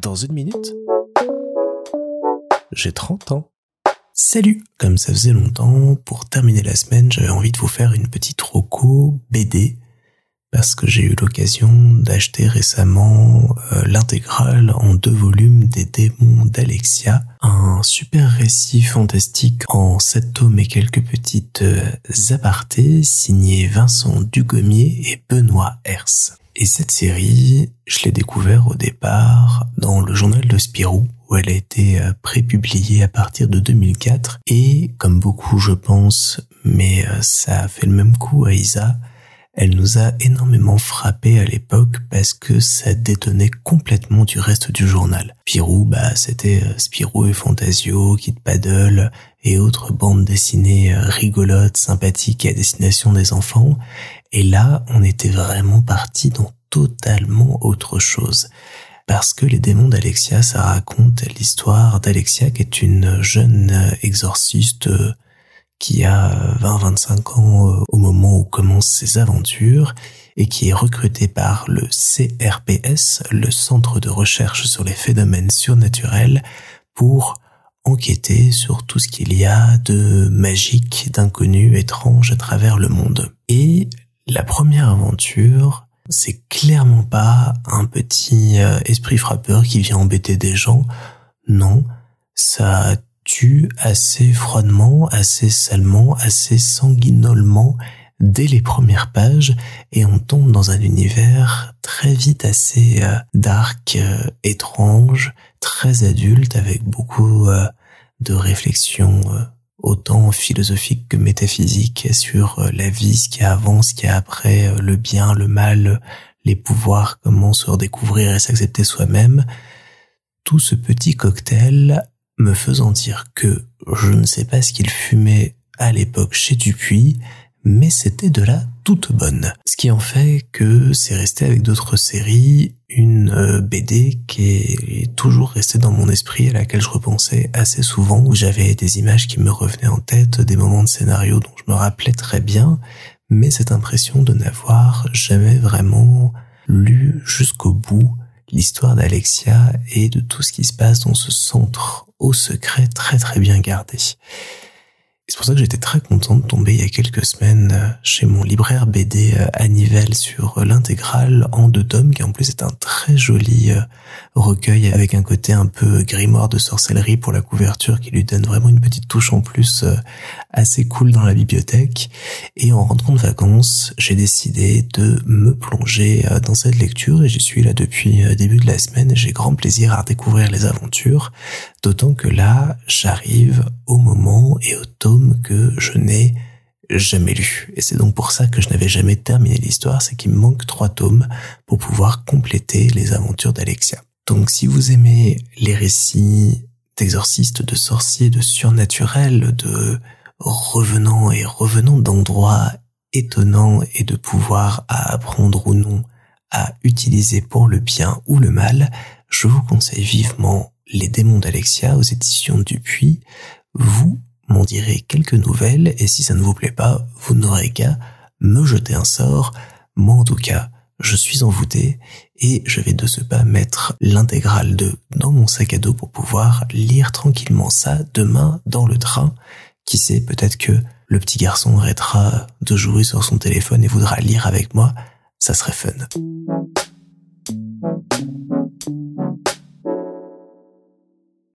Dans une minute, j'ai 30 ans. Salut Comme ça faisait longtemps, pour terminer la semaine, j'avais envie de vous faire une petite roco BD parce que j'ai eu l'occasion d'acheter récemment euh, l'intégrale en deux volumes des démons d'Alexia, un super récit fantastique en sept tomes et quelques petites euh, apartés signé Vincent Dugomier et Benoît Hers. Et cette série, je l'ai découvert au départ dans le journal de Spirou, où elle a été euh, prépubliée à partir de 2004. Et comme beaucoup, je pense, mais ça a fait le même coup à Isa, elle nous a énormément frappé à l'époque parce que ça détonnait complètement du reste du journal. Spirou, bah, c'était euh, Spirou et Fantasio, Kid Paddle et autres bandes dessinées euh, rigolotes, sympathiques à destination des enfants. Et là, on était vraiment parti dans totalement autre chose. Parce que les démons d'Alexia, ça raconte l'histoire d'Alexia qui est une jeune euh, exorciste qui a 20-25 ans euh, au moment où commencent ses aventures et qui est recruté par le CRPS, le Centre de recherche sur les phénomènes surnaturels, pour enquêter sur tout ce qu'il y a de magique, d'inconnu, étrange à travers le monde. Et la première aventure, c'est clairement pas un petit euh, esprit frappeur qui vient embêter des gens. Non, ça assez froidement, assez salement, assez sanguinolement dès les premières pages et on tombe dans un univers très vite assez euh, dark, euh, étrange, très adulte avec beaucoup euh, de réflexions autant philosophiques que métaphysiques sur la vie, ce qui avance, ce qui a après, le bien, le mal, les pouvoirs, comment se redécouvrir et s'accepter soi-même. Tout ce petit cocktail me faisant dire que je ne sais pas ce qu'il fumait à l'époque chez Dupuis, mais c'était de la toute bonne. Ce qui en fait que c'est resté avec d'autres séries une euh, BD qui est toujours restée dans mon esprit à laquelle je repensais assez souvent où j'avais des images qui me revenaient en tête, des moments de scénario dont je me rappelais très bien, mais cette impression de n'avoir jamais vraiment lu jusqu'au bout l'histoire d'Alexia et de tout ce qui se passe dans ce centre au secret très très bien gardé. C'est pour ça que j'étais très content de tomber il y a quelques semaines euh, chez mon libraire BD euh, à Nivelles sur euh, l'intégrale en deux tomes, qui en plus est un très joli recueil avec un côté un peu grimoire de sorcellerie pour la couverture qui lui donne vraiment une petite touche en plus assez cool dans la bibliothèque. Et en rentrant de vacances, j'ai décidé de me plonger dans cette lecture et j'y suis là depuis début de la semaine j'ai grand plaisir à redécouvrir les aventures. D'autant que là, j'arrive au moment et au tome que je n'ai jamais lu. Et c'est donc pour ça que je n'avais jamais terminé l'histoire, c'est qu'il manque trois tomes pour pouvoir compléter les aventures d'Alexia. Donc si vous aimez les récits d'exorcistes, de sorciers, de surnaturels, de revenants et revenants d'endroits étonnants et de pouvoir à apprendre ou non à utiliser pour le bien ou le mal, je vous conseille vivement les démons d'Alexia aux éditions Dupuis, vous m'en direz quelques nouvelles et si ça ne vous plaît pas, vous n'aurez qu'à me jeter un sort. Moi en tout cas, je suis envoûté et je vais de ce pas mettre l'intégrale de dans mon sac à dos pour pouvoir lire tranquillement ça demain dans le train. Qui sait, peut-être que le petit garçon arrêtera de jouer sur son téléphone et voudra lire avec moi. Ça serait fun.